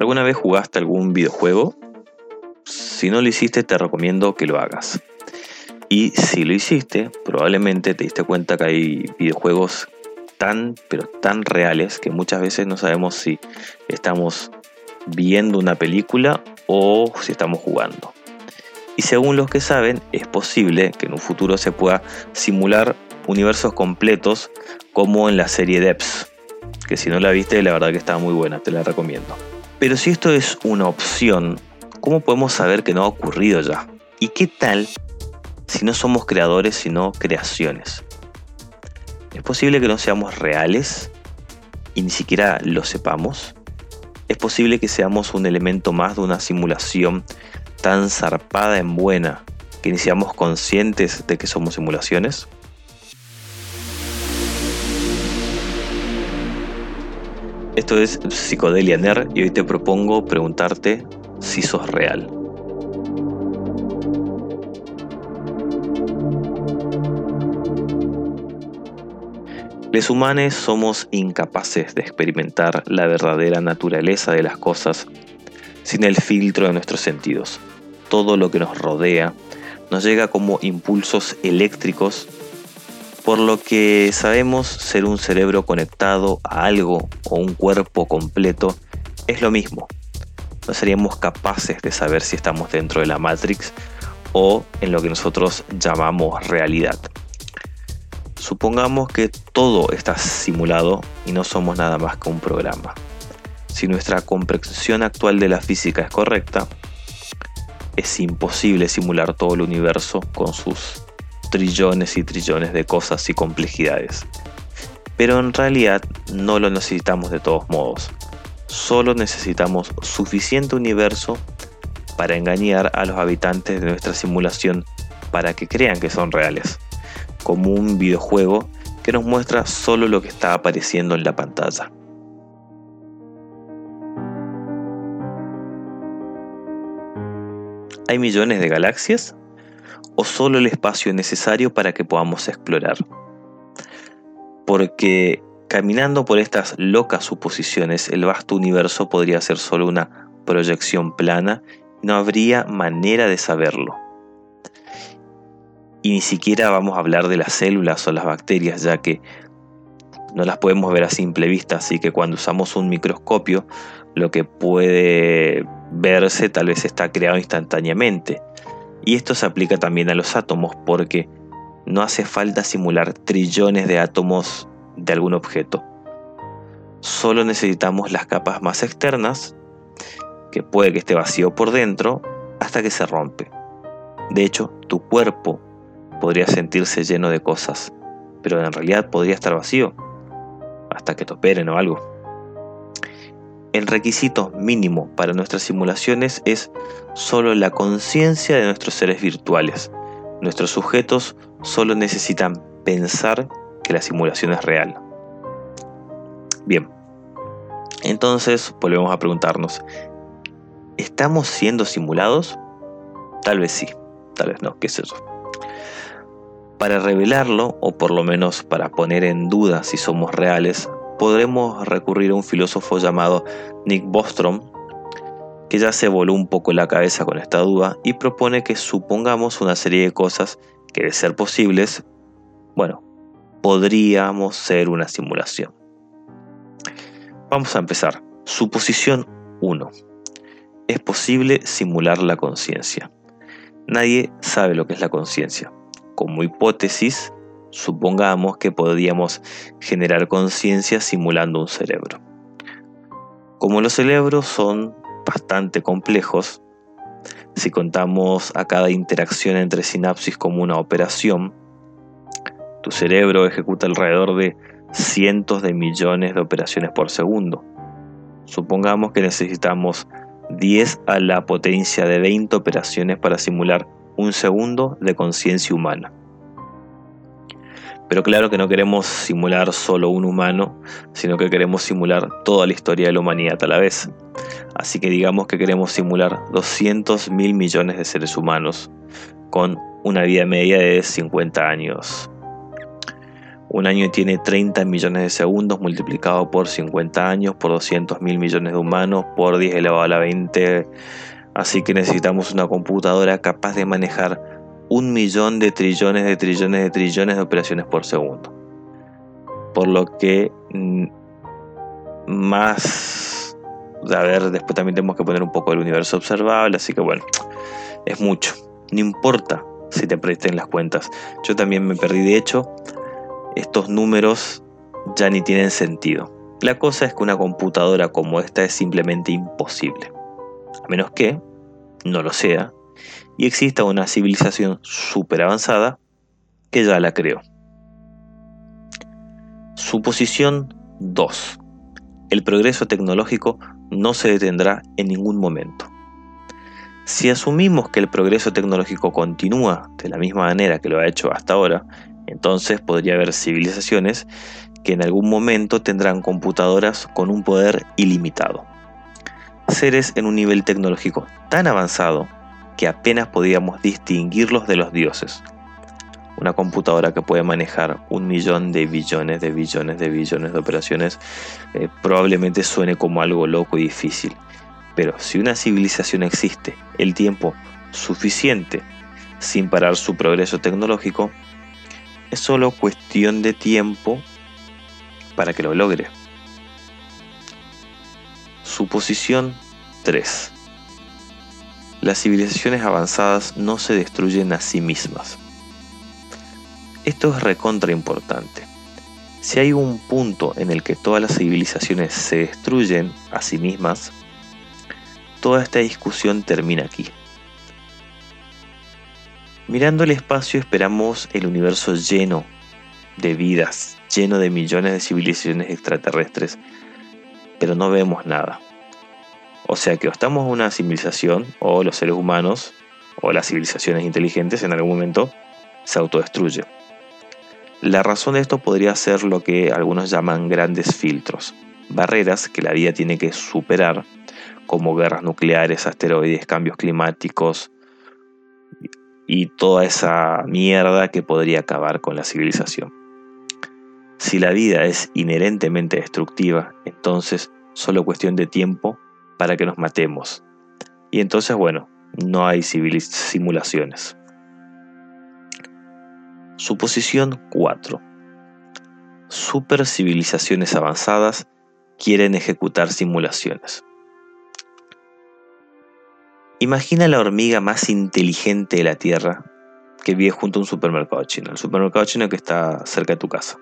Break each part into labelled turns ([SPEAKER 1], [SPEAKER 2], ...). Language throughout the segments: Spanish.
[SPEAKER 1] ¿Alguna vez jugaste algún videojuego? Si no lo hiciste, te recomiendo que lo hagas. Y si lo hiciste, probablemente te diste cuenta que hay videojuegos tan, pero tan reales que muchas veces no sabemos si estamos viendo una película o si estamos jugando. Y según los que saben, es posible que en un futuro se pueda simular universos completos como en la serie Depths, que si no la viste, la verdad que está muy buena, te la recomiendo. Pero si esto es una opción, ¿cómo podemos saber que no ha ocurrido ya? ¿Y qué tal si no somos creadores sino creaciones? ¿Es posible que no seamos reales y ni siquiera lo sepamos? ¿Es posible que seamos un elemento más de una simulación tan zarpada en buena que ni seamos conscientes de que somos simulaciones? Esto es Psicodelia Ner y hoy te propongo preguntarte si sos real. Los humanos somos incapaces de experimentar la verdadera naturaleza de las cosas sin el filtro de nuestros sentidos. Todo lo que nos rodea nos llega como impulsos eléctricos, por lo que sabemos ser un cerebro conectado a algo o un cuerpo completo es lo mismo. No seríamos capaces de saber si estamos dentro de la Matrix o en lo que nosotros llamamos realidad. Supongamos que todo está simulado y no somos nada más que un programa. Si nuestra comprensión actual de la física es correcta, es imposible simular todo el universo con sus trillones y trillones de cosas y complejidades. Pero en realidad no lo necesitamos de todos modos. Solo necesitamos suficiente universo para engañar a los habitantes de nuestra simulación para que crean que son reales como un videojuego que nos muestra solo lo que está apareciendo en la pantalla. ¿Hay millones de galaxias? ¿O solo el espacio necesario para que podamos explorar? Porque caminando por estas locas suposiciones, el vasto universo podría ser solo una proyección plana no habría manera de saberlo. Y ni siquiera vamos a hablar de las células o las bacterias, ya que no las podemos ver a simple vista, así que cuando usamos un microscopio, lo que puede verse tal vez está creado instantáneamente. Y esto se aplica también a los átomos, porque no hace falta simular trillones de átomos de algún objeto. Solo necesitamos las capas más externas, que puede que esté vacío por dentro, hasta que se rompe. De hecho, tu cuerpo podría sentirse lleno de cosas, pero en realidad podría estar vacío, hasta que te operen o algo. El requisito mínimo para nuestras simulaciones es solo la conciencia de nuestros seres virtuales. Nuestros sujetos solo necesitan pensar que la simulación es real. Bien, entonces volvemos a preguntarnos, ¿estamos siendo simulados? Tal vez sí, tal vez no, qué sé yo. Para revelarlo, o por lo menos para poner en duda si somos reales, podremos recurrir a un filósofo llamado Nick Bostrom, que ya se voló un poco la cabeza con esta duda y propone que supongamos una serie de cosas que de ser posibles, bueno, podríamos ser una simulación. Vamos a empezar. Suposición 1. Es posible simular la conciencia. Nadie sabe lo que es la conciencia como hipótesis, supongamos que podríamos generar conciencia simulando un cerebro. Como los cerebros son bastante complejos, si contamos a cada interacción entre sinapsis como una operación, tu cerebro ejecuta alrededor de cientos de millones de operaciones por segundo. Supongamos que necesitamos 10 a la potencia de 20 operaciones para simular un segundo de conciencia humana. Pero claro que no queremos simular solo un humano, sino que queremos simular toda la historia de la humanidad a la vez. Así que digamos que queremos simular 200 mil millones de seres humanos con una vida media de 50 años. Un año tiene 30 millones de segundos multiplicado por 50 años, por 200 mil millones de humanos, por 10 elevado a la 20. Así que necesitamos una computadora capaz de manejar un millón de trillones de trillones de trillones de operaciones por segundo. Por lo que mm, más... A ver, después también tenemos que poner un poco el universo observable, así que bueno, es mucho. No importa si te presten las cuentas. Yo también me perdí, de hecho, estos números ya ni tienen sentido. La cosa es que una computadora como esta es simplemente imposible. A menos que no lo sea y exista una civilización súper avanzada que ya la creó. Suposición 2. El progreso tecnológico no se detendrá en ningún momento. Si asumimos que el progreso tecnológico continúa de la misma manera que lo ha hecho hasta ahora, entonces podría haber civilizaciones que en algún momento tendrán computadoras con un poder ilimitado. Seres en un nivel tecnológico tan avanzado que apenas podíamos distinguirlos de los dioses. Una computadora que puede manejar un millón de billones de billones de billones de operaciones eh, probablemente suene como algo loco y difícil. Pero si una civilización existe el tiempo suficiente sin parar su progreso tecnológico, es solo cuestión de tiempo para que lo logre. Suposición 3. Las civilizaciones avanzadas no se destruyen a sí mismas. Esto es recontra importante. Si hay un punto en el que todas las civilizaciones se destruyen a sí mismas, toda esta discusión termina aquí. Mirando el espacio esperamos el universo lleno de vidas, lleno de millones de civilizaciones extraterrestres, pero no vemos nada. O sea que o estamos una civilización, o los seres humanos, o las civilizaciones inteligentes en algún momento se autodestruyen. La razón de esto podría ser lo que algunos llaman grandes filtros, barreras que la vida tiene que superar, como guerras nucleares, asteroides, cambios climáticos, y toda esa mierda que podría acabar con la civilización. Si la vida es inherentemente destructiva, entonces solo cuestión de tiempo para que nos matemos. Y entonces, bueno, no hay simulaciones. Suposición 4. Supercivilizaciones avanzadas quieren ejecutar simulaciones. Imagina la hormiga más inteligente de la Tierra que vive junto a un supermercado chino, el supermercado chino que está cerca de tu casa.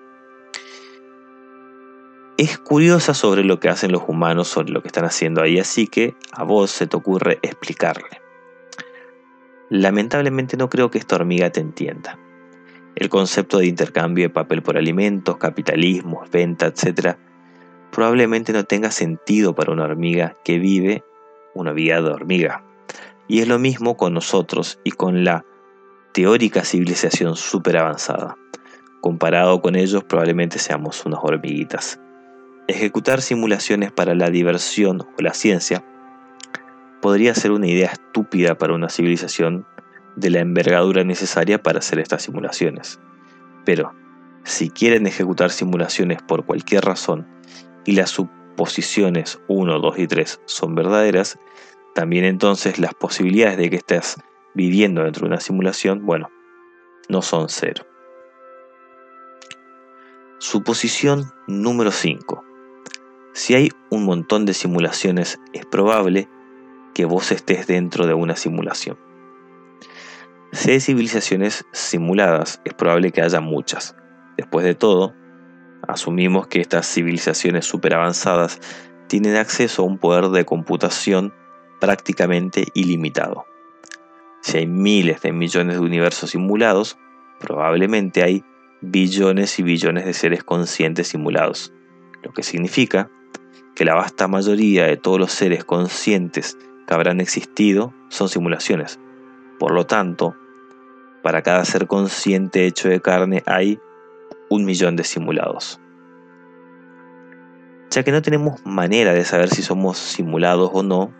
[SPEAKER 1] Es curiosa sobre lo que hacen los humanos, sobre lo que están haciendo ahí, así que a vos se te ocurre explicarle. Lamentablemente no creo que esta hormiga te entienda. El concepto de intercambio de papel por alimentos, capitalismo, venta, etc., probablemente no tenga sentido para una hormiga que vive una vida de hormiga. Y es lo mismo con nosotros y con la teórica civilización súper avanzada. Comparado con ellos probablemente seamos unas hormiguitas. Ejecutar simulaciones para la diversión o la ciencia podría ser una idea estúpida para una civilización de la envergadura necesaria para hacer estas simulaciones. Pero, si quieren ejecutar simulaciones por cualquier razón y las suposiciones 1, 2 y 3 son verdaderas, también entonces las posibilidades de que estés viviendo dentro de una simulación, bueno, no son cero. Suposición número 5. Si hay un montón de simulaciones, es probable que vos estés dentro de una simulación. Si hay civilizaciones simuladas, es probable que haya muchas. Después de todo, asumimos que estas civilizaciones super avanzadas tienen acceso a un poder de computación prácticamente ilimitado. Si hay miles de millones de universos simulados, probablemente hay billones y billones de seres conscientes simulados, lo que significa que la vasta mayoría de todos los seres conscientes que habrán existido son simulaciones. Por lo tanto, para cada ser consciente hecho de carne hay un millón de simulados. Ya que no tenemos manera de saber si somos simulados o no,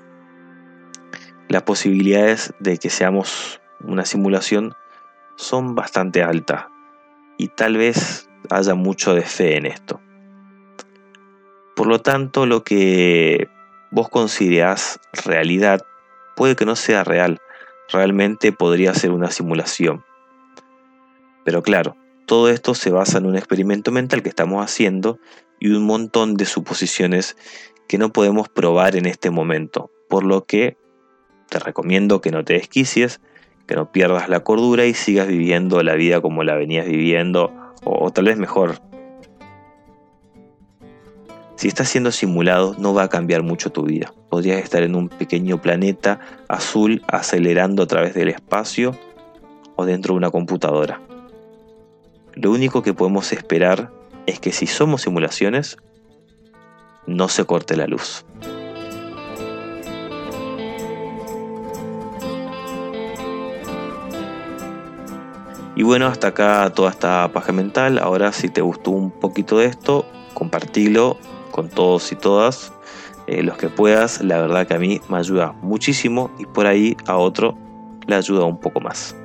[SPEAKER 1] las posibilidades de que seamos una simulación son bastante altas y tal vez haya mucho de fe en esto. Por lo tanto, lo que vos considerás realidad puede que no sea real, realmente podría ser una simulación. Pero claro, todo esto se basa en un experimento mental que estamos haciendo y un montón de suposiciones que no podemos probar en este momento, por lo que te recomiendo que no te desquicies, que no pierdas la cordura y sigas viviendo la vida como la venías viviendo, o, tal vez mejor. Si estás siendo simulado, no va a cambiar mucho tu vida. Podrías estar en un pequeño planeta azul acelerando a través del espacio o dentro de una computadora. Lo único que podemos esperar es que si somos simulaciones, no se corte la luz. Y bueno, hasta acá toda esta paja mental. Ahora si te gustó un poquito de esto, compartilo con todos y todas eh, los que puedas. La verdad que a mí me ayuda muchísimo y por ahí a otro le ayuda un poco más.